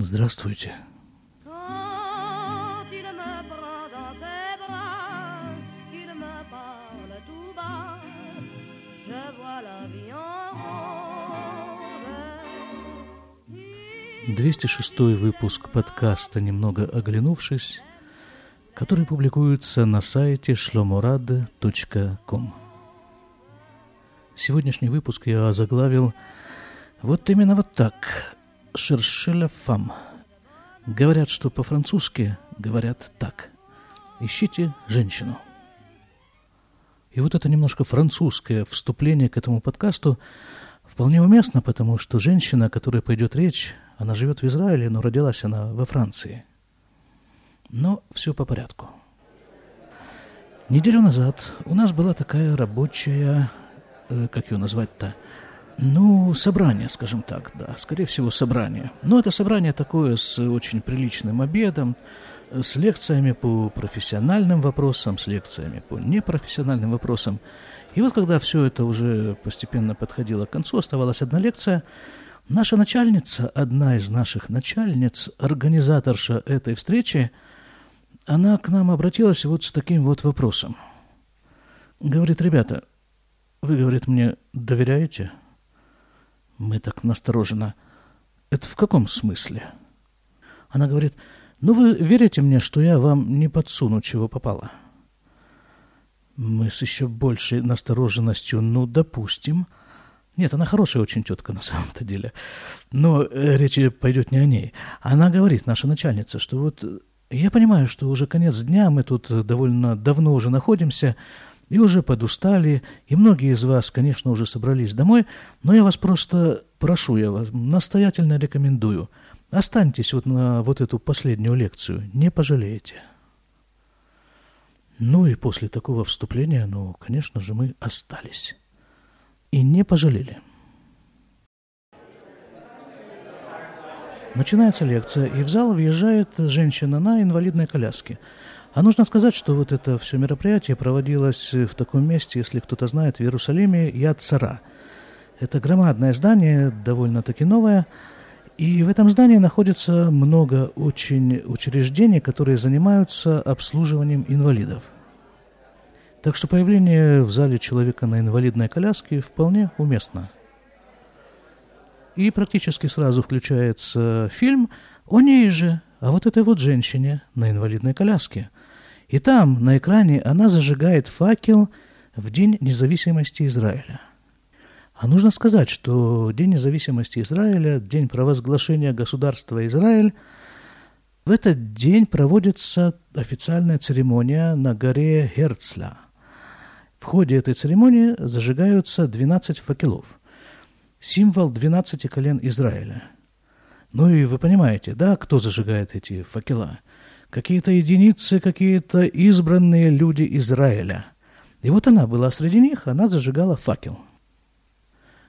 Здравствуйте. Rose. 206 выпуск подкаста «Немного оглянувшись», который публикуется на сайте shlomorad.com. Сегодняшний выпуск я озаглавил вот именно вот так. Шершеля. Говорят, что по-французски говорят так. Ищите женщину. И вот это немножко французское вступление к этому подкасту вполне уместно, потому что женщина, о которой пойдет речь, она живет в Израиле, но родилась она во Франции. Но все по порядку. Неделю назад у нас была такая рабочая, э, как ее назвать-то, ну, собрание, скажем так, да, скорее всего, собрание. Но это собрание такое с очень приличным обедом, с лекциями по профессиональным вопросам, с лекциями по непрофессиональным вопросам. И вот когда все это уже постепенно подходило к концу, оставалась одна лекция, наша начальница, одна из наших начальниц, организаторша этой встречи, она к нам обратилась вот с таким вот вопросом. Говорит, ребята, вы, говорит, мне доверяете? Мы так настороженно. Это в каком смысле? Она говорит, ну вы верите мне, что я вам не подсуну, чего попало? Мы с еще большей настороженностью, ну, допустим. Нет, она хорошая очень тетка на самом-то деле. Но э, речь пойдет не о ней. Она говорит, наша начальница, что вот э, я понимаю, что уже конец дня, мы тут э, довольно давно уже находимся, и уже подустали, и многие из вас, конечно, уже собрались домой, но я вас просто прошу, я вас настоятельно рекомендую, останьтесь вот на вот эту последнюю лекцию, не пожалеете. Ну и после такого вступления, ну, конечно же, мы остались. И не пожалели. Начинается лекция, и в зал въезжает женщина на инвалидной коляске. А нужно сказать, что вот это все мероприятие проводилось в таком месте, если кто-то знает, в Иерусалиме, Яд Цара. Это громадное здание, довольно-таки новое, и в этом здании находится много очень учреждений, которые занимаются обслуживанием инвалидов. Так что появление в зале человека на инвалидной коляске вполне уместно. И практически сразу включается фильм о ней же, а вот этой вот женщине на инвалидной коляске. И там, на экране, она зажигает факел в День независимости Израиля. А нужно сказать, что День независимости Израиля, День провозглашения государства Израиль, в этот день проводится официальная церемония на горе Герцля. В ходе этой церемонии зажигаются 12 факелов, символ 12 колен Израиля. Ну и вы понимаете, да, кто зажигает эти факела? Какие-то единицы, какие-то избранные люди Израиля. И вот она была среди них, она зажигала факел –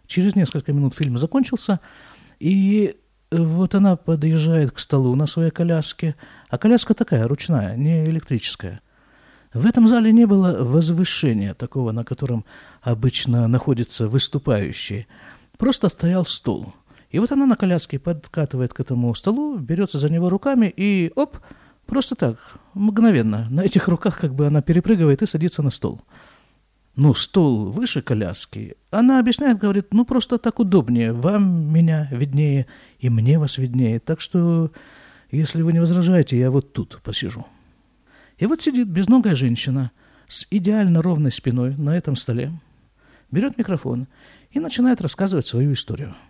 Через несколько минут фильм закончился, и вот она подъезжает к столу на своей коляске, а коляска такая, ручная, не электрическая. В этом зале не было возвышения такого, на котором обычно находятся выступающие. Просто стоял стул. И вот она на коляске подкатывает к этому столу, берется за него руками и, оп, просто так, мгновенно, на этих руках как бы она перепрыгивает и садится на стол. Ну, стол выше коляски, она объясняет, говорит, ну, просто так удобнее, вам меня виднее, и мне вас виднее, так что, если вы не возражаете, я вот тут посижу. И вот сидит безногая женщина с идеально ровной спиной на этом столе, берет микрофон и начинает рассказывать свою историю –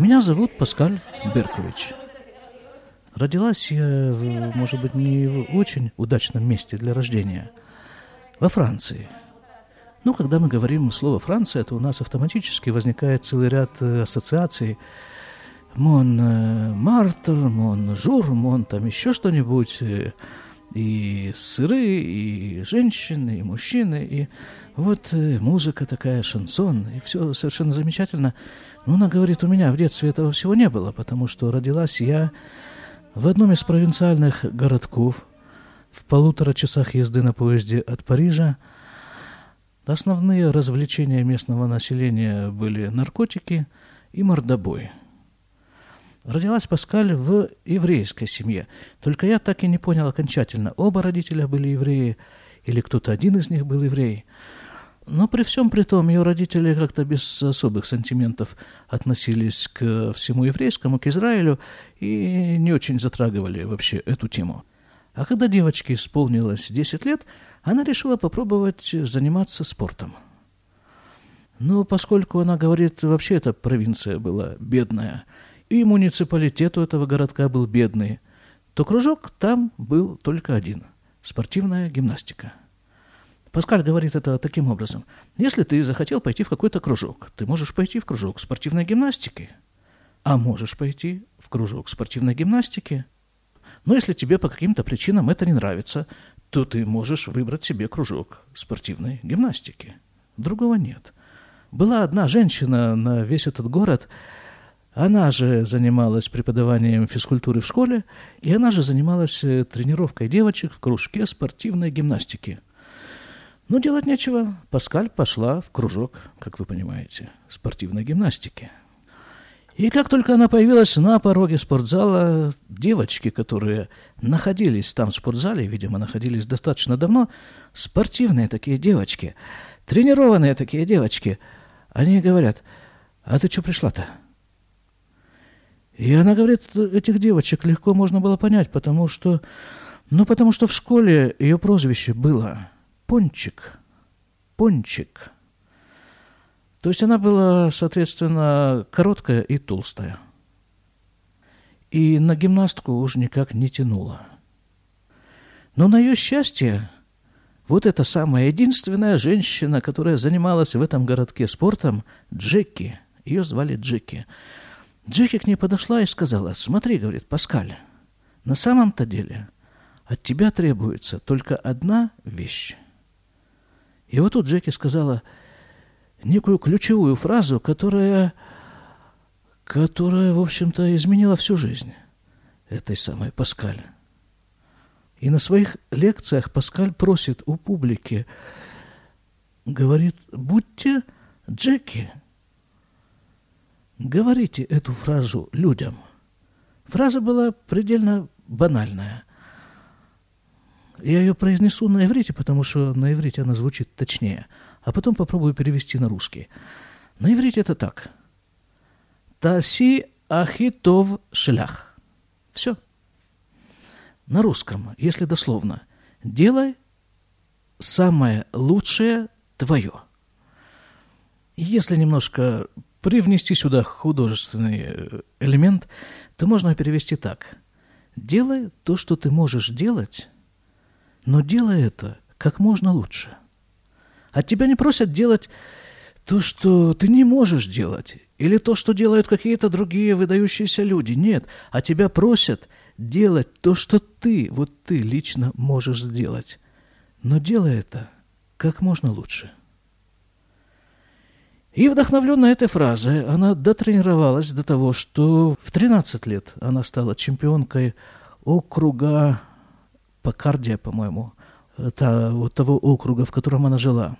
Меня зовут Паскаль Беркович. Родилась я, может быть, не в очень удачном месте для рождения, во Франции. Ну, когда мы говорим слово «Франция», то у нас автоматически возникает целый ряд э, ассоциаций. Мон э, Мартер, Мон Жур, Мон там еще что-нибудь. Э, и сыры, и женщины, и мужчины, и вот музыка такая, шансон, и все совершенно замечательно. Но она говорит, у меня в детстве этого всего не было, потому что родилась я в одном из провинциальных городков, в полутора часах езды на поезде от Парижа. Основные развлечения местного населения были наркотики и мордобой. Родилась Паскаль в еврейской семье. Только я так и не понял окончательно, оба родителя были евреи или кто-то один из них был еврей. Но при всем при том, ее родители как-то без особых сантиментов относились к всему еврейскому, к Израилю, и не очень затрагивали вообще эту тему. А когда девочке исполнилось 10 лет, она решила попробовать заниматься спортом. Но поскольку она говорит, вообще эта провинция была бедная, и муниципалитет у этого городка был бедный, то кружок там был только один – спортивная гимнастика. Паскаль говорит это таким образом. Если ты захотел пойти в какой-то кружок, ты можешь пойти в кружок спортивной гимнастики, а можешь пойти в кружок спортивной гимнастики. Но если тебе по каким-то причинам это не нравится, то ты можешь выбрать себе кружок спортивной гимнастики. Другого нет. Была одна женщина на весь этот город, она же занималась преподаванием физкультуры в школе, и она же занималась э, тренировкой девочек в кружке спортивной гимнастики – но делать нечего. Паскаль пошла в кружок, как вы понимаете, спортивной гимнастики. И как только она появилась на пороге спортзала, девочки, которые находились там в спортзале, видимо, находились достаточно давно, спортивные такие девочки, тренированные такие девочки, они говорят, а ты что пришла-то? И она говорит, этих девочек легко можно было понять, потому что, ну, потому что в школе ее прозвище было пончик. Пончик. То есть она была, соответственно, короткая и толстая. И на гимнастку уж никак не тянула. Но на ее счастье, вот эта самая единственная женщина, которая занималась в этом городке спортом, Джеки, ее звали Джеки. Джеки к ней подошла и сказала, смотри, говорит, Паскаль, на самом-то деле от тебя требуется только одна вещь. И вот тут Джеки сказала некую ключевую фразу, которая, которая, в общем-то, изменила всю жизнь этой самой Паскаль. И на своих лекциях Паскаль просит у публики, говорит, будьте Джеки, говорите эту фразу людям. Фраза была предельно банальная. Я ее произнесу на иврите, потому что на иврите она звучит точнее, а потом попробую перевести на русский. На иврите это так. Таси ахитов шлях. Все. На русском, если дословно, делай самое лучшее твое. Если немножко привнести сюда художественный элемент, то можно перевести так. Делай то, что ты можешь делать, но делай это как можно лучше. От тебя не просят делать то, что ты не можешь делать, или то, что делают какие-то другие выдающиеся люди. Нет, а тебя просят делать то, что ты, вот ты лично можешь сделать. Но делай это как можно лучше. И вдохновленная этой фразой, она дотренировалась до того, что в 13 лет она стала чемпионкой округа Покардия, по-моему, вот того округа, в котором она жила.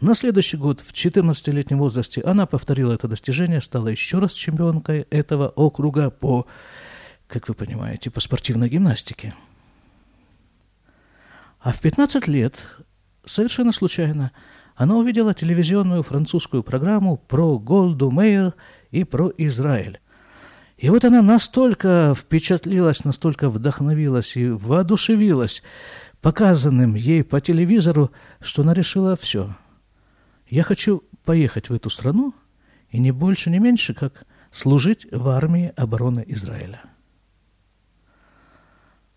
На следующий год, в 14-летнем возрасте, она повторила это достижение, стала еще раз чемпионкой этого округа по, как вы понимаете, по спортивной гимнастике. А в 15 лет, совершенно случайно, она увидела телевизионную французскую программу про Голду Мейер и про Израиль. И вот она настолько впечатлилась, настолько вдохновилась и воодушевилась показанным ей по телевизору, что она решила все. Я хочу поехать в эту страну и не больше, не меньше, как служить в армии обороны Израиля.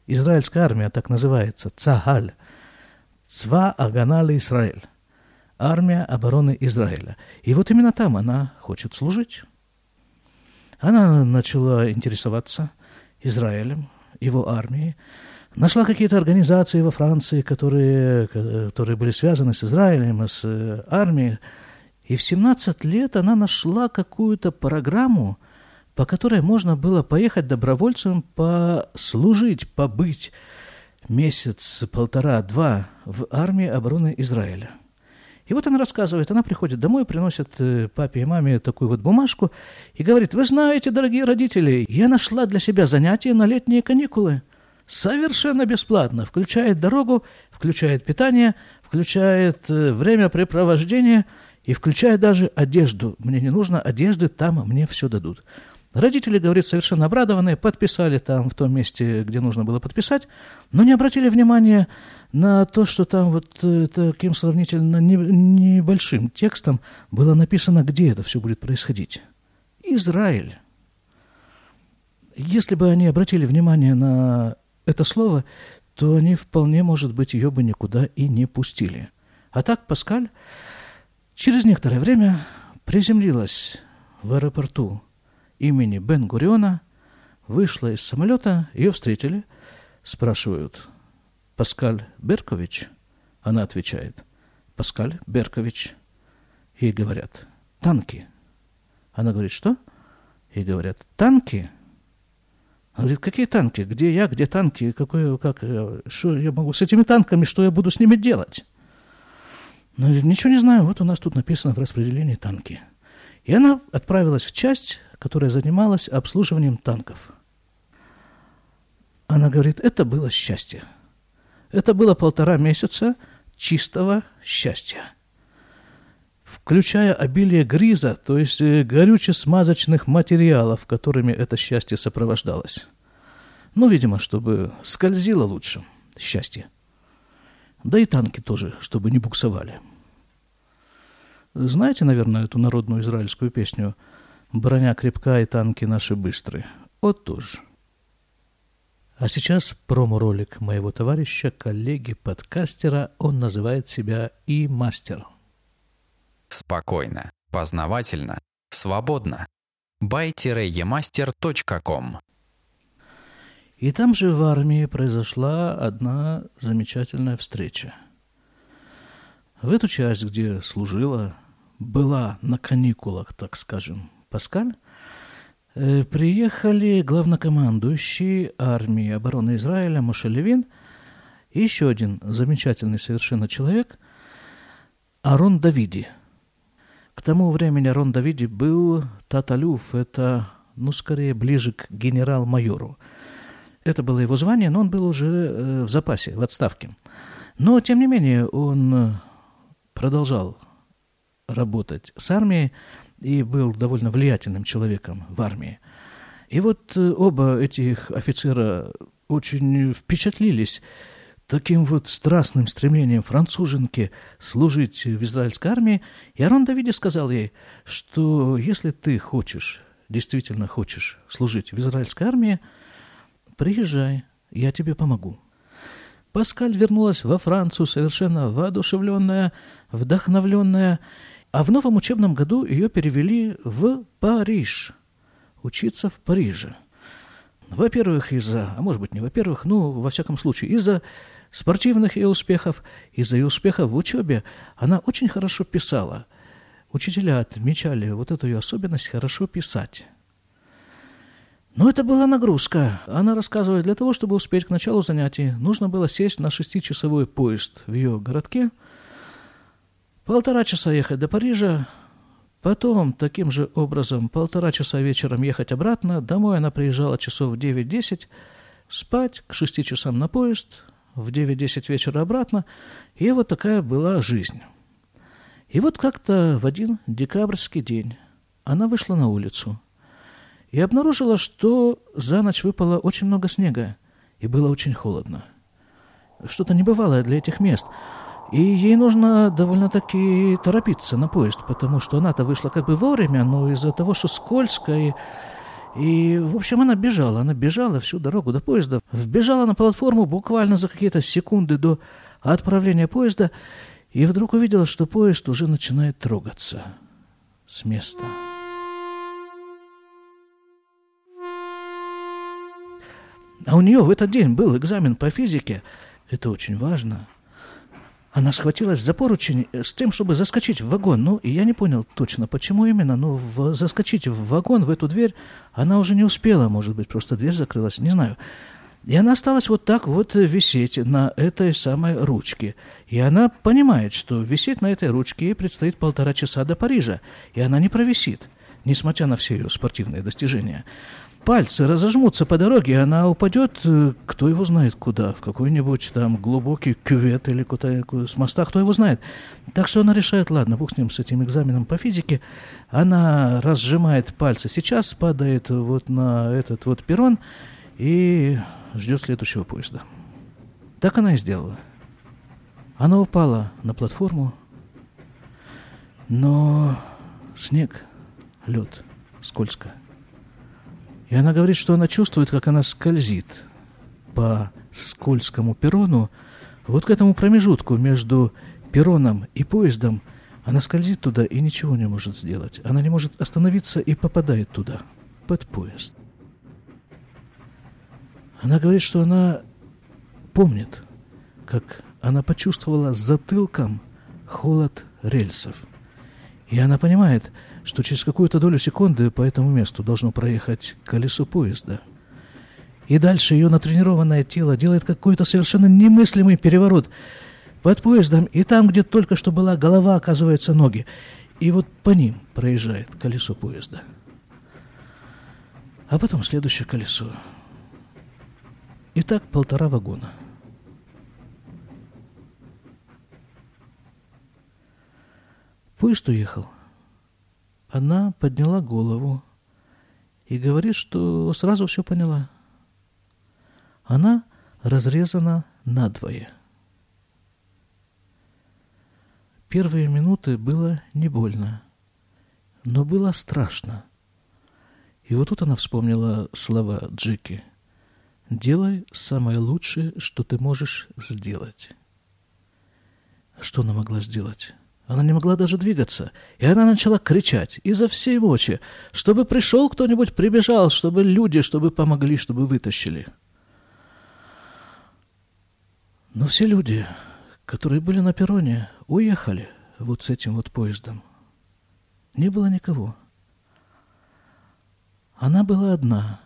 Израильская армия так называется, Цагаль, Цва Аганали Израиль, армия обороны Израиля. И вот именно там она хочет служить. Она начала интересоваться Израилем, его армией, нашла какие-то организации во Франции, которые, которые были связаны с Израилем, с э, армией. И в 17 лет она нашла какую-то программу, по которой можно было поехать добровольцем, послужить, побыть месяц, полтора, два в армии обороны Израиля. И вот она рассказывает, она приходит домой, приносит э, папе и маме такую вот бумажку и говорит, вы знаете, дорогие родители, я нашла для себя занятие на летние каникулы. Совершенно бесплатно. Включает дорогу, включает питание, включает э, времяпрепровождение и включает даже одежду. Мне не нужно одежды, там мне все дадут. Родители, говорит, совершенно обрадованные, подписали там в том месте, где нужно было подписать, но не обратили внимания на то, что там вот э, таким сравнительно небольшим текстом было написано, где это все будет происходить. Израиль. Если бы они обратили внимание на это слово, то они вполне, может быть, ее бы никуда и не пустили. А так Паскаль через некоторое время приземлилась в аэропорту имени Бен-Гуриона, вышла из самолета, ее встретили, спрашивают, Паскаль Беркович? Она отвечает, Паскаль Беркович. Ей говорят, танки. Она говорит, что? Ей говорят, танки. Она говорит, какие танки? Где я, где танки? Какое, как, что я могу с этими танками, что я буду с ними делать? Она говорит, ничего не знаю, вот у нас тут написано в распределении танки. И она отправилась в часть, которая занималась обслуживанием танков. Она говорит, это было счастье. Это было полтора месяца чистого счастья. Включая обилие гриза, то есть э, горюче-смазочных материалов, которыми это счастье сопровождалось. Ну, видимо, чтобы скользило лучше счастье. Да и танки тоже, чтобы не буксовали. Знаете, наверное, эту народную израильскую песню – Броня крепка и танки наши быстрые. Вот тоже. А сейчас промо-ролик моего товарища, коллеги, подкастера. Он называет себя и мастер. Спокойно, познавательно, свободно. buy-emaster.com И там же в армии произошла одна замечательная встреча. В эту часть, где служила, была на каникулах, так скажем, Паскаль, приехали главнокомандующий армии обороны Израиля Моше Левин и еще один замечательный совершенно человек Арон Давиди. К тому времени Арон Давиди был таталюф, это, ну, скорее, ближе к генерал-майору. Это было его звание, но он был уже э, в запасе, в отставке. Но, тем не менее, он продолжал работать с армией, и был довольно влиятельным человеком в армии. И вот э, оба этих офицера очень впечатлились таким вот страстным стремлением француженки служить в израильской армии. И Арон Давиди сказал ей, что если ты хочешь, действительно хочешь служить в израильской армии, приезжай, я тебе помогу. Паскаль вернулась во Францию совершенно воодушевленная, вдохновленная, а в новом учебном году ее перевели в Париж, учиться в Париже. Во-первых, из-за, а может быть не во-первых, ну, во всяком случае, из-за спортивных ее успехов, из-за ее успехов в учебе, она очень хорошо писала. Учителя отмечали вот эту ее особенность хорошо писать. Но это была нагрузка. Она рассказывает, для того, чтобы успеть к началу занятий, нужно было сесть на шестичасовой поезд в ее городке – Полтора часа ехать до Парижа, потом таким же образом полтора часа вечером ехать обратно. Домой она приезжала часов в 9-10, спать к шести часам на поезд, в 9-10 вечера обратно. И вот такая была жизнь. И вот как-то в один декабрьский день она вышла на улицу и обнаружила, что за ночь выпало очень много снега, и было очень холодно. Что-то небывалое для этих мест – и ей нужно довольно-таки торопиться на поезд, потому что она-то вышла как бы вовремя, но из-за того, что скользко и и, в общем, она бежала, она бежала всю дорогу до поезда, вбежала на платформу буквально за какие-то секунды до отправления поезда, и вдруг увидела, что поезд уже начинает трогаться с места. А у нее в этот день был экзамен по физике. Это очень важно. Она схватилась за поручень э, с тем, чтобы заскочить в вагон. Ну, и я не понял точно, почему именно, но в, заскочить в вагон, в эту дверь, она уже не успела, может быть, просто дверь закрылась, не знаю. И она осталась вот так вот висеть на этой самой ручке. И она понимает, что висеть на этой ручке ей предстоит полтора часа до Парижа. И она не провисит, несмотря на все ее спортивные достижения. Пальцы разожмутся по дороге, она упадет, э, кто его знает куда, в какой-нибудь там глубокий кювет или куда с моста, кто его знает. Так что она решает, ладно, бог с ним, с этим экзаменом по физике. Она разжимает пальцы сейчас, падает вот на этот вот перрон и ждет следующего поезда. Так она и сделала. Она упала на платформу, но снег, лед, скользко. И она говорит, что она чувствует, как она скользит по скользкому перрону, вот к этому промежутку между перроном и поездом, она скользит туда и ничего не может сделать. Она не может остановиться и попадает туда, под поезд. Она говорит, что она помнит, как она почувствовала затылком холод рельсов. И она понимает, что через какую-то долю секунды по этому месту должно проехать колесо поезда. И дальше ее натренированное тело делает какой-то совершенно немыслимый переворот под поездом, и там, где только что была голова, оказываются ноги. И вот по ним проезжает колесо поезда. А потом следующее колесо. И так полтора вагона. Поезд уехал. Она подняла голову и говорит, что сразу все поняла. Она разрезана надвое. Первые минуты было не больно, но было страшно. И вот тут она вспомнила слова Джеки – Делай самое лучшее, что ты можешь сделать. Что она могла сделать? Она не могла даже двигаться, и она начала кричать изо всей мочи, чтобы пришел кто-нибудь, прибежал, чтобы люди, чтобы помогли, чтобы вытащили. Но все люди, которые были на перроне, уехали вот с этим вот поездом. Не было никого. Она была одна,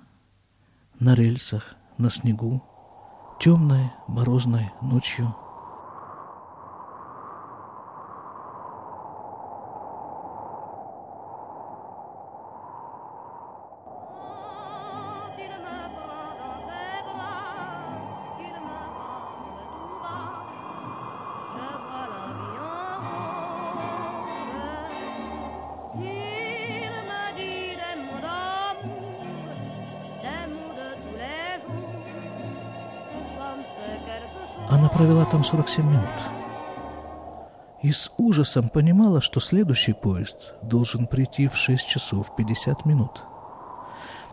на рельсах, на снегу, темной морозной ночью – 47 минут. И с ужасом понимала, что следующий поезд должен прийти в 6 часов 50 минут.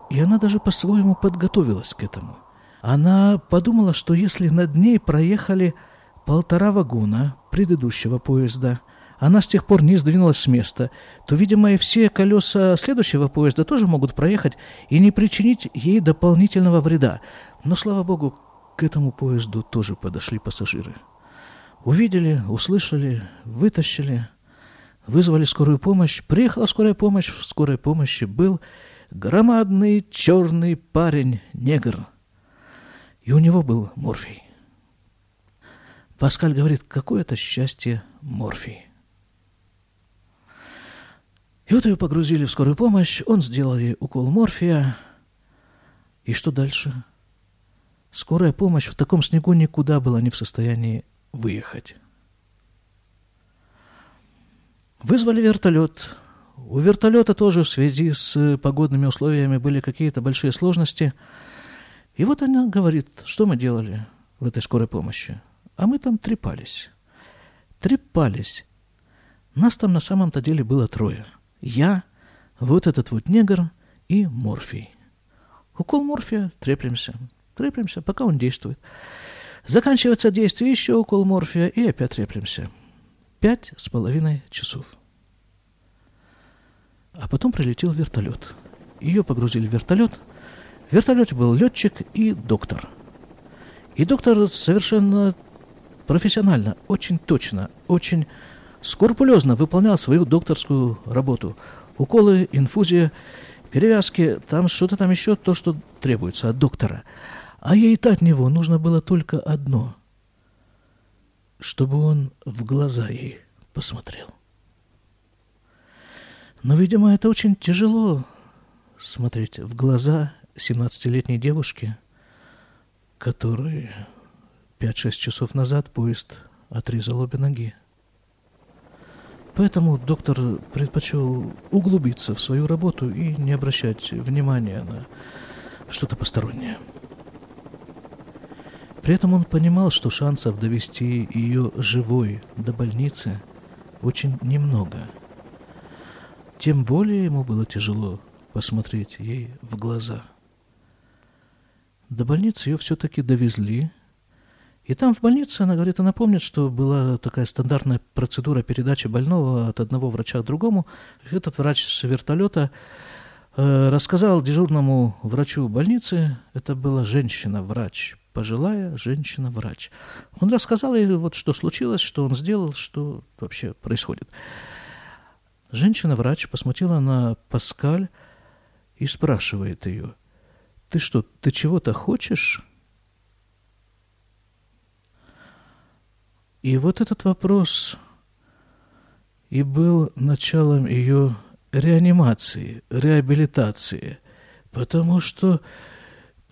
И она даже по-своему подготовилась к этому. Она подумала, что если над ней проехали полтора вагона предыдущего поезда, она с тех пор не сдвинулась с места, то, видимо, и все колеса следующего поезда тоже могут проехать и не причинить ей дополнительного вреда. Но, слава богу, к этому поезду тоже подошли пассажиры. Увидели, услышали, вытащили, вызвали скорую помощь. Приехала скорая помощь. В скорой помощи был громадный черный парень, негр. И у него был морфий. Паскаль говорит, какое это счастье морфий. И вот ее погрузили в скорую помощь, он сделали укол морфия. И что дальше? Скорая помощь в таком снегу никуда была не в состоянии выехать. Вызвали вертолет. У вертолета тоже в связи с погодными условиями были какие-то большие сложности. И вот она говорит, что мы делали в этой скорой помощи. А мы там трепались. Трепались. Нас там на самом-то деле было трое. Я, вот этот вот негр и морфий. Укол морфия, треплемся. Треплемся, пока он действует. Заканчивается действие, еще укол морфия, и опять треплемся. Пять с половиной часов. А потом прилетел вертолет. Ее погрузили в вертолет. В вертолете был летчик и доктор. И доктор совершенно профессионально, очень точно, очень скрупулезно выполнял свою докторскую работу. Уколы, инфузия, перевязки, там что-то там еще, то, что требуется от доктора – А ей-то от него нужно было только одно, чтобы он в глаза ей посмотрел. Но, видимо, это очень тяжело смотреть в глаза 17-летней девушки, которой 5-6 часов назад поезд отрезал обе ноги. Поэтому доктор предпочел углубиться в свою работу и не обращать внимания на что-то постороннее. При этом он понимал, что шансов довести ее живой до больницы очень немного. Тем более ему было тяжело посмотреть ей в глаза. До больницы ее все-таки довезли – и там в больнице, она говорит, она помнит, что была такая стандартная процедура передачи больного от одного врача к другому. Этот врач с вертолета э, рассказал дежурному врачу больницы, это была женщина-врач, пожилая женщина-врач. Он рассказал ей, вот что случилось, что он сделал, что вообще происходит. Женщина-врач посмотрела на Паскаль и спрашивает ее, «Ты что, ты чего-то хочешь?» И вот этот вопрос и был началом ее реанимации, реабилитации, потому что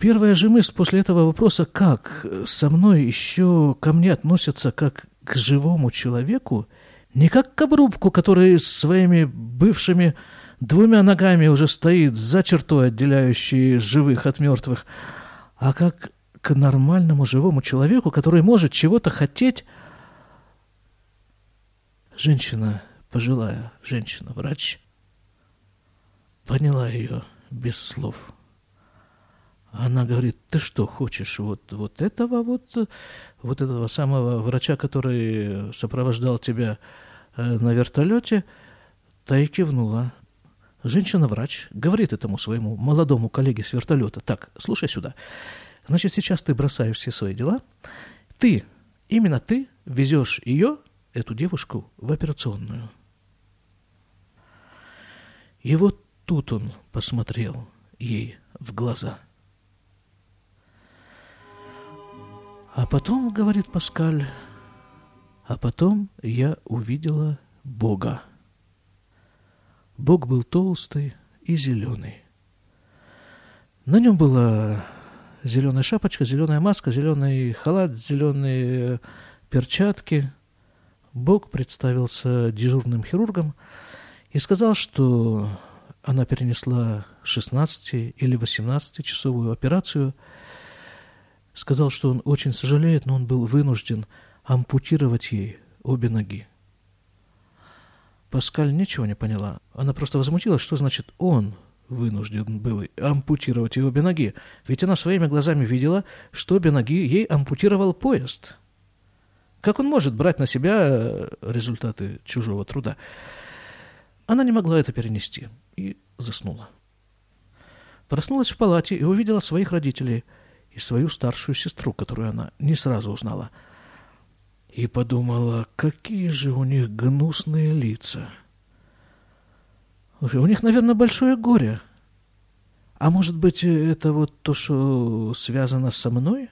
первая же мысль после этого вопроса, как со мной еще ко мне относятся как к живому человеку, не как к обрубку, который своими бывшими двумя ногами уже стоит за чертой, отделяющей живых от мертвых, а как к нормальному живому человеку, который может чего-то хотеть, Женщина, пожилая женщина, врач, поняла ее без слов. Она говорит, ты что, хочешь вот, вот этого вот, вот этого самого врача, который сопровождал тебя э, на вертолете? Та и кивнула. Женщина-врач говорит этому своему молодому коллеге с вертолета, так, слушай сюда, значит, сейчас ты бросаешь все свои дела, ты, именно ты везешь ее эту девушку в операционную. И вот тут он посмотрел ей в глаза. А потом, говорит Паскаль, а потом я увидела Бога. Бог был толстый и зеленый. На нем была зеленая шапочка, зеленая маска, зеленый халат, зеленые перчатки – Бог представился дежурным хирургом и сказал, что она перенесла 16 или 18-часовую операцию. Сказал, что он очень сожалеет, но он был вынужден ампутировать ей обе ноги. Паскаль ничего не поняла. Она просто возмутилась, что значит он вынужден был ампутировать ей обе ноги. Ведь она своими глазами видела, что обе ноги ей ампутировал поезд – как он может брать на себя э, результаты чужого труда? Она не могла это перенести и заснула. Проснулась в палате и увидела своих родителей и свою старшую сестру, которую она не сразу узнала. И подумала, какие же у них гнусные лица. У них, наверное, большое горе. А может быть, это вот то, что связано со мной?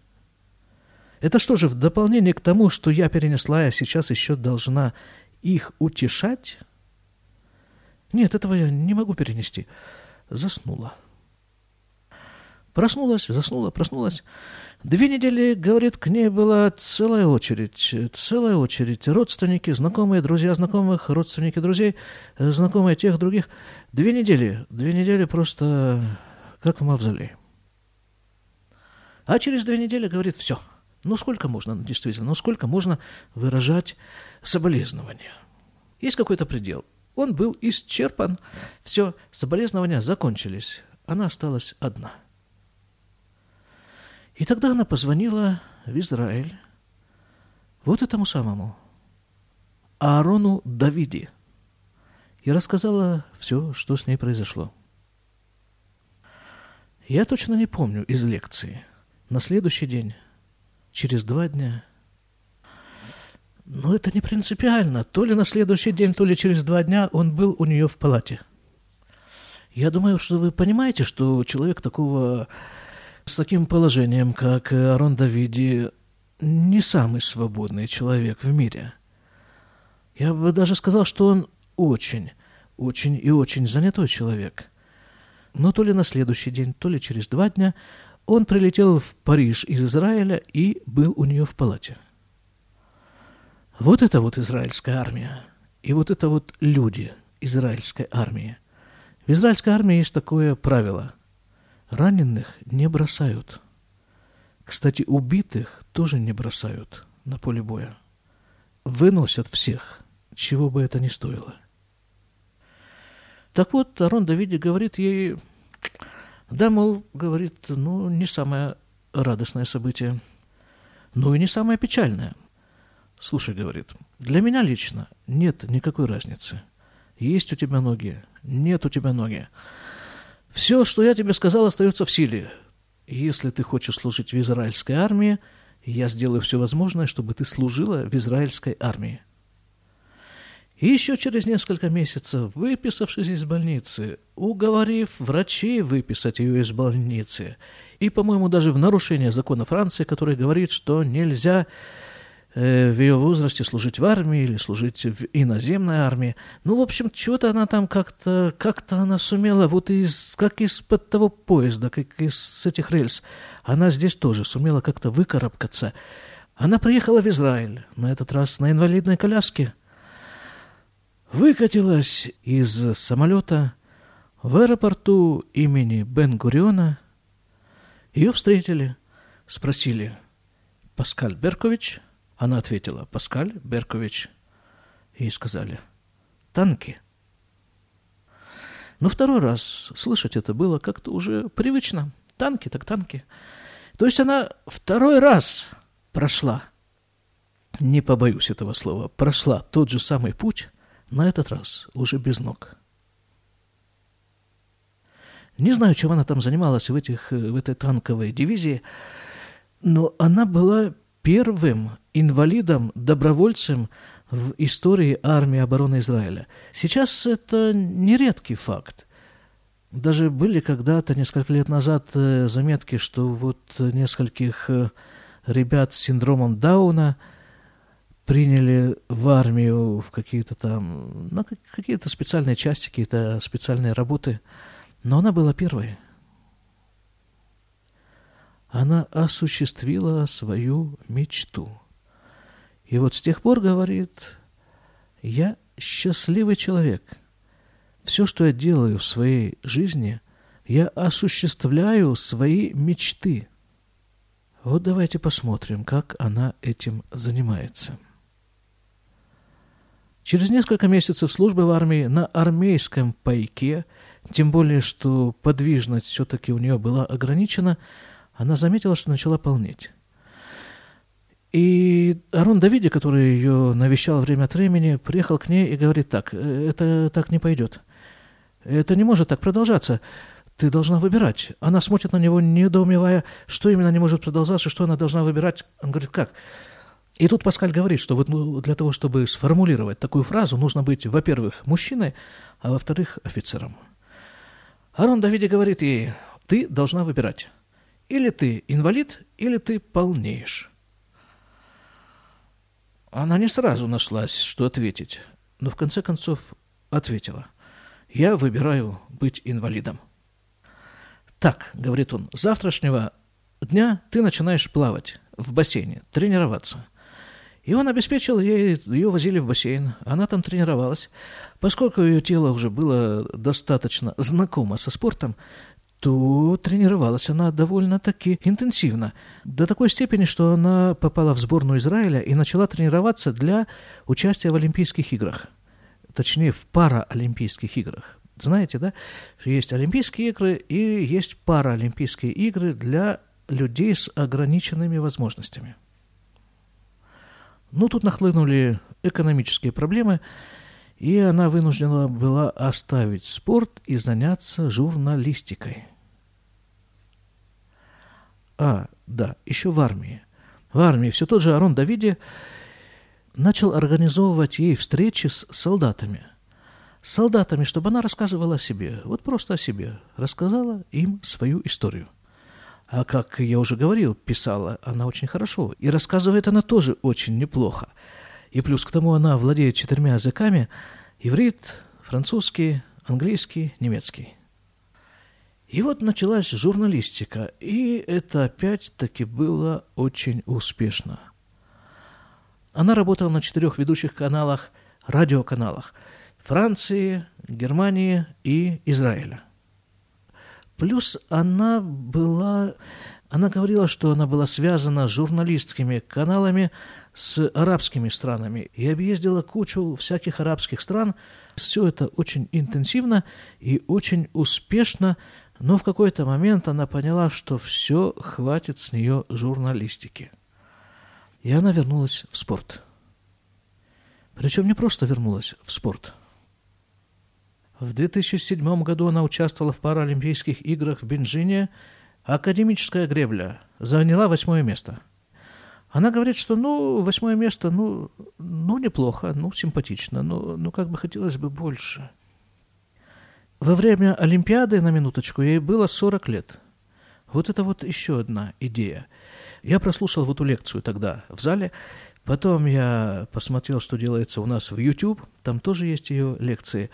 Это что же, в дополнение к тому, что я перенесла, я сейчас еще должна их утешать? Нет, этого я не могу перенести. Заснула. Проснулась, заснула, проснулась. Две недели, говорит, к ней была целая очередь, целая очередь. Родственники, знакомые, друзья знакомых, родственники друзей, знакомые тех, других. Две недели, две недели просто как в мавзолее. А через две недели, говорит, все – ну, сколько можно, действительно, ну, сколько можно выражать соболезнования? Есть какой-то предел. Он был исчерпан. Все, соболезнования закончились. Она осталась одна. И тогда она позвонила в Израиль вот этому самому Аарону Давиде и рассказала все, что с ней произошло. Я точно не помню из лекции. На следующий день через два дня. Но это не принципиально. То ли на следующий день, то ли через два дня он был у нее в палате. Я думаю, что вы понимаете, что человек такого с таким положением, как Арон Давиди, не самый свободный человек в мире. Я бы даже сказал, что он очень, очень и очень занятой человек. Но то ли на следующий день, то ли через два дня он прилетел в Париж из Израиля и был у нее в палате. Вот это вот израильская армия. И вот это вот люди израильской армии. В израильской армии есть такое правило. Раненых не бросают. Кстати, убитых тоже не бросают на поле боя. Выносят всех, чего бы это ни стоило. Так вот, Арон Давиди говорит ей, да, мол, говорит, ну, не самое радостное событие, ну и не самое печальное. Слушай, говорит, для меня лично нет никакой разницы. Есть у тебя ноги, нет у тебя ноги. Все, что я тебе сказал, остается в силе. Если ты хочешь служить в израильской армии, я сделаю все возможное, чтобы ты служила в израильской армии. И еще через несколько месяцев, выписавшись из больницы, уговорив врачей выписать ее из больницы, и, по-моему, даже в нарушение закона Франции, который говорит, что нельзя в ее возрасте служить в армии или служить в иноземной армии. Ну, в общем, чего-то она там как-то, как-то она сумела, вот из, как из-под того поезда, как из этих рельс, она здесь тоже сумела как-то выкарабкаться. Она приехала в Израиль, на этот раз на инвалидной коляске – выкатилась из самолета в аэропорту имени Бен-Гуриона. Ее встретили, спросили «Паскаль Беркович?» Она ответила «Паскаль Беркович». Ей сказали «Танки». Но второй раз слышать это было как-то уже привычно. Танки так танки. То есть она второй раз прошла, не побоюсь этого слова, прошла тот же самый путь, на этот раз уже без ног. Не знаю, чем она там занималась в, этих, в этой танковой дивизии, но она была первым инвалидом-добровольцем в истории армии обороны Израиля. Сейчас это нередкий факт. Даже были когда-то, несколько лет назад, э, заметки, что вот нескольких э, ребят с синдромом Дауна – приняли в армию, в какие-то там, на какие-то специальные части, какие-то специальные работы. Но она была первой. Она осуществила свою мечту. И вот с тех пор говорит, я счастливый человек. Все, что я делаю в своей жизни, я осуществляю свои мечты. Вот давайте посмотрим, как она этим занимается. Через несколько месяцев службы в армии на армейском пайке, тем более, что подвижность все-таки у нее была ограничена, она заметила, что начала полнеть. И Арон Давиди, который ее навещал время от времени, приехал к ней и говорит так, «Э, это так не пойдет. Это не может так продолжаться. Ты должна выбирать. Она смотрит на него, недоумевая, что именно не может продолжаться, что она должна выбирать. Он говорит, как? И тут Паскаль говорит, что вот ну, для того, чтобы сформулировать такую фразу, нужно быть, во-первых, мужчиной, а во-вторых, офицером. Арон Давиди говорит ей, ты должна выбирать. Или ты инвалид, или ты полнеешь. Она не сразу нашлась, что ответить, но в конце концов ответила. Я выбираю быть инвалидом. Так, говорит он, завтрашнего дня ты начинаешь плавать в бассейне, тренироваться. И он обеспечил ей, ее возили в бассейн, она там тренировалась. Поскольку ее тело уже было достаточно знакомо со спортом, то тренировалась она довольно-таки интенсивно. До такой степени, что она попала в сборную Израиля и начала тренироваться для участия в Олимпийских играх. Точнее, в параолимпийских играх. Знаете, да? Есть Олимпийские игры и есть параолимпийские игры для людей с ограниченными возможностями. Ну, тут нахлынули экономические проблемы, и она вынуждена была оставить спорт и заняться журналистикой. А, да, еще в армии. В армии все тот же Арон Давиди начал организовывать ей встречи с солдатами. С солдатами, чтобы она рассказывала о себе, вот просто о себе, рассказала им свою историю – А как я уже говорил, писала она очень хорошо. И рассказывает она тоже очень неплохо. И плюс к тому она владеет четырьмя языками. Иврит, французский, английский, немецкий. И вот началась журналистика, и это опять-таки было очень успешно. Она работала на четырех ведущих каналах, радиоканалах Франции, Германии и Израиля. Плюс она была, она говорила, что она была связана с журналистскими каналами с арабскими странами и объездила кучу всяких арабских стран. Все это очень интенсивно и очень успешно но в какой-то момент она поняла, что все, хватит с нее журналистики. И она вернулась в спорт. Причем не просто вернулась в спорт. В 2007 году она участвовала в Паралимпийских играх в Бенжине. Академическая гребля заняла восьмое место. Она говорит, что ну, восьмое место, ну, ну неплохо, ну, симпатично, но, ну, как бы хотелось бы больше – во время Олимпиады, на минуточку, ей было 40 лет. Вот это вот еще одна идея. Я прослушал вот эту лекцию тогда в зале, потом я посмотрел, что делается у нас в YouTube, там тоже есть ее лекции.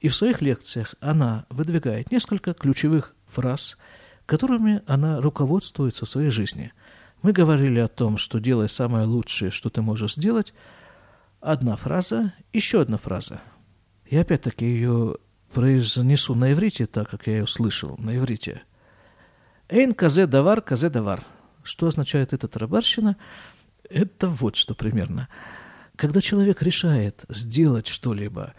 И в своих лекциях она выдвигает несколько ключевых фраз, которыми она руководствуется в своей жизни. Мы говорили о том, что делай самое лучшее, что ты можешь сделать. Одна фраза, еще одна фраза. Я опять-таки ее произнесу на иврите, так как я ее слышал на иврите. Эйн казе давар, казе давар. Что означает эта тарабарщина? Это вот что примерно. Когда человек решает сделать что-либо,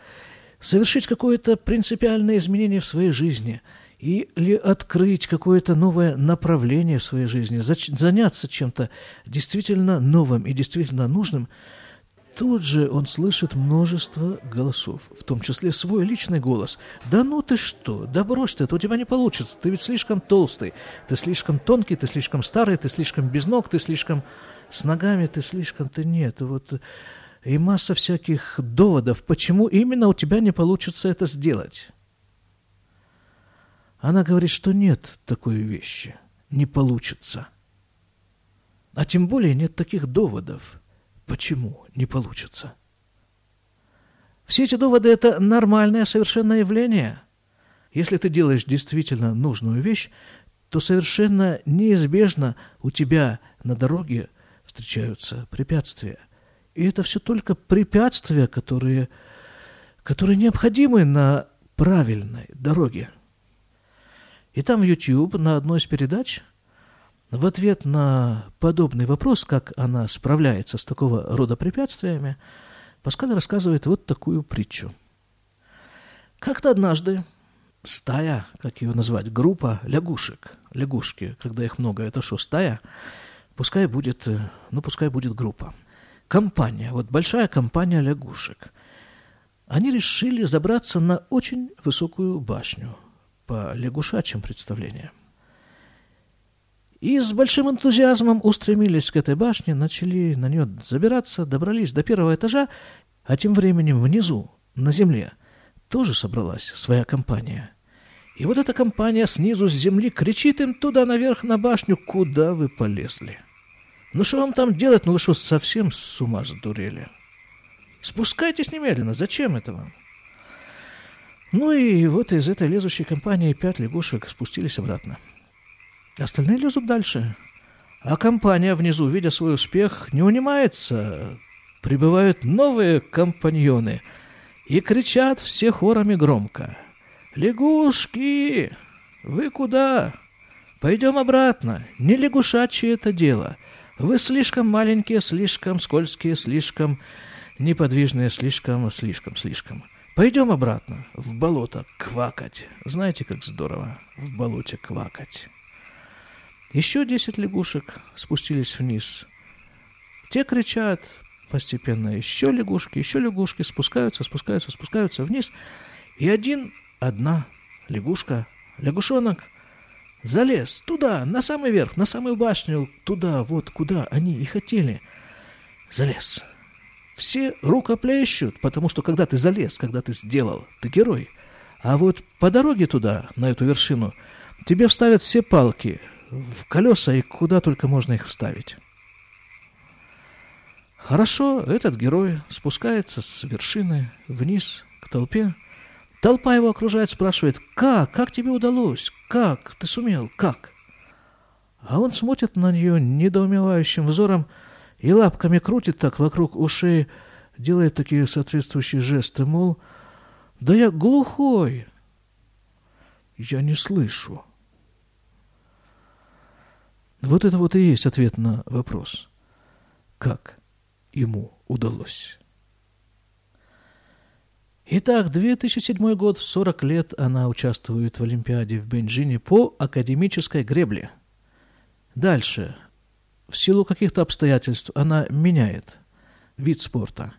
совершить какое-то принципиальное изменение в своей жизни или открыть какое-то новое направление в своей жизни, заняться чем-то действительно новым и действительно нужным – Тут же он слышит множество голосов, в том числе свой личный голос. «Да ну ты что? Да брось ты, это у тебя не получится. Ты ведь слишком толстый, ты слишком тонкий, ты слишком старый, ты слишком без ног, ты слишком с ногами, ты слишком... Ты нет, вот... И масса всяких доводов, почему именно у тебя не получится это сделать. Она говорит, что нет такой вещи, не получится. А тем более нет таких доводов – Почему не получится? Все эти доводы – это нормальное совершенно явление. Если ты делаешь действительно нужную вещь, то совершенно неизбежно у тебя на дороге встречаются препятствия. И это все только препятствия, которые, которые необходимы на правильной дороге. И там в YouTube на одной из передач – в ответ на подобный вопрос, как она справляется с такого рода препятствиями, Паскаль рассказывает вот такую притчу. Как-то однажды стая, как ее назвать, группа лягушек, лягушки, когда их много, это что, стая? Пускай будет, э, ну, пускай будет группа. Компания, вот большая компания лягушек. Они решили забраться на очень высокую башню по лягушачьим представлениям. И с большим энтузиазмом устремились к этой башне, начали на нее забираться, добрались до первого этажа, а тем временем внизу, на земле, тоже собралась своя компания. И вот эта компания снизу с земли кричит им туда наверх на башню, куда вы полезли. Ну что вам там делать? Ну вы что, совсем с ума сдурели? Спускайтесь немедленно, зачем это вам? Ну и вот из этой лезущей компании пять лягушек спустились обратно. Остальные лезут дальше. А компания внизу, видя свой успех, не унимается. Прибывают новые компаньоны и кричат все хорами громко. «Лягушки! Вы куда? Пойдем обратно. Не лягушачье это дело. Вы слишком маленькие, слишком скользкие, слишком неподвижные, слишком, слишком, слишком. Пойдем обратно, в болото, квакать. Знаете, как здорово в болоте квакать». Еще десять лягушек спустились вниз. Те кричат постепенно. Еще лягушки, еще лягушки спускаются, спускаются, спускаются вниз. И один, одна лягушка, лягушонок, залез туда, на самый верх, на самую башню, туда, вот куда они и хотели. Залез. Все рукоплещут, потому что когда ты залез, когда ты сделал, ты герой. А вот по дороге туда, на эту вершину, тебе вставят все палки – в колеса и куда только можно их вставить. Хорошо, этот герой спускается с вершины вниз к толпе. Толпа его окружает, спрашивает, как, как тебе удалось, как, ты сумел, как? А он смотрит на нее недоумевающим взором и лапками крутит так вокруг ушей, делает такие соответствующие жесты, мол, да я глухой, я не слышу. Вот это вот и есть ответ на вопрос. Как ему удалось? Итак, 2007 год, в 40 лет она участвует в Олимпиаде в Бенджине по академической гребле. Дальше. В силу каких-то обстоятельств она меняет вид спорта.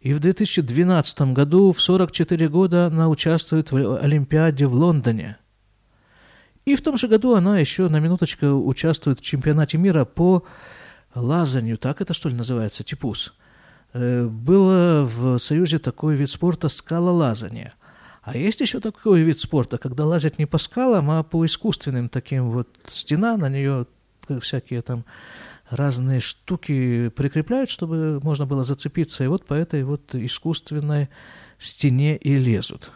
И в 2012 году, в 44 года, она участвует в Олимпиаде в Лондоне – и в том же году она еще на минуточку участвует в чемпионате мира по лазанию, так это что ли называется, типус. Э, было в Союзе такой вид спорта скалолазание. А есть еще такой вид спорта, когда лазят не по скалам, а по искусственным таким вот стена, на нее всякие там разные штуки прикрепляют, чтобы можно было зацепиться, и вот по этой вот искусственной стене и лезут.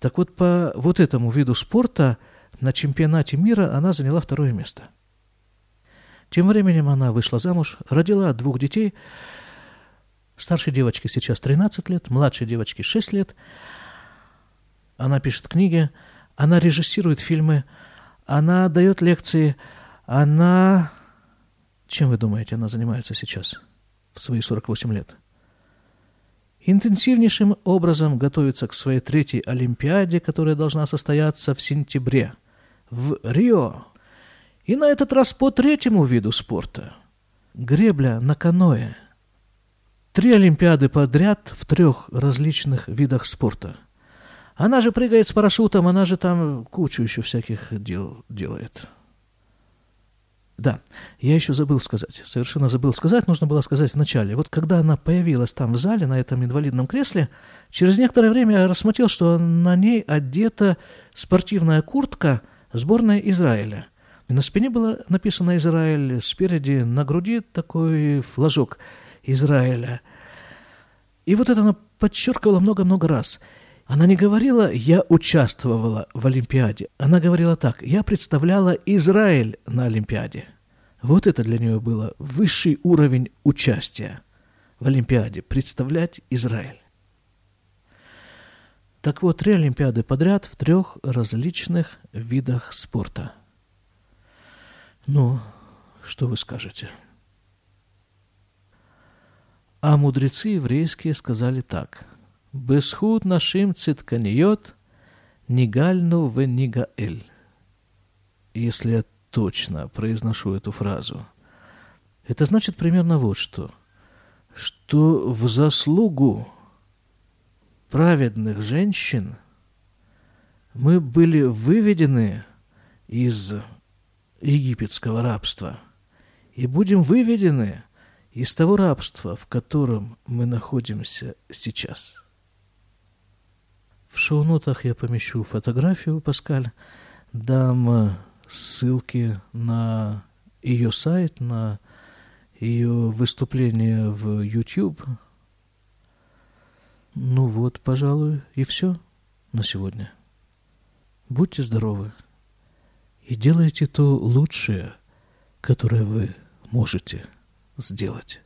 Так вот, по вот этому виду спорта – на чемпионате мира она заняла второе место. Тем временем она вышла замуж, родила двух детей. Старшей девочке сейчас 13 лет, младшей девочке 6 лет. Она пишет книги, она режиссирует фильмы, она дает лекции, она... Чем вы думаете, она занимается сейчас, в свои 48 лет? Интенсивнейшим образом готовится к своей третьей Олимпиаде, которая должна состояться в сентябре – в Рио. И на этот раз по третьему виду спорта – гребля на каноэ. Три Олимпиады подряд в трех различных видах спорта. Она же прыгает с парашютом, она же там кучу еще всяких дел делает. Да, я еще забыл сказать, совершенно забыл сказать, нужно было сказать вначале. Вот когда она появилась там в зале, на этом инвалидном кресле, через некоторое время я рассмотрел, что на ней одета спортивная куртка – сборная Израиля. И на спине было написано «Израиль», спереди на груди такой флажок Израиля. И вот это она подчеркивала много-много раз. Она не говорила «я участвовала в Олимпиаде». Она говорила так «я представляла Израиль на Олимпиаде». Вот это для нее было высший уровень участия в Олимпиаде – представлять Израиль. Так вот, три Олимпиады подряд в трех различных видах спорта. Ну, что вы скажете? А мудрецы еврейские сказали так. «Бесхуд нашим цитканиот, нигальну в нигаэль». Если я точно произношу эту фразу, это значит примерно вот что. Что в заслугу праведных женщин мы были выведены из египетского рабства. И будем выведены из того рабства, в котором мы находимся сейчас. В шоу-нотах я помещу фотографию Паскаль, дам ссылки на ее сайт, на ее выступление в YouTube – ну вот, пожалуй, и все на сегодня. Будьте здоровы и делайте то лучшее, которое вы можете сделать.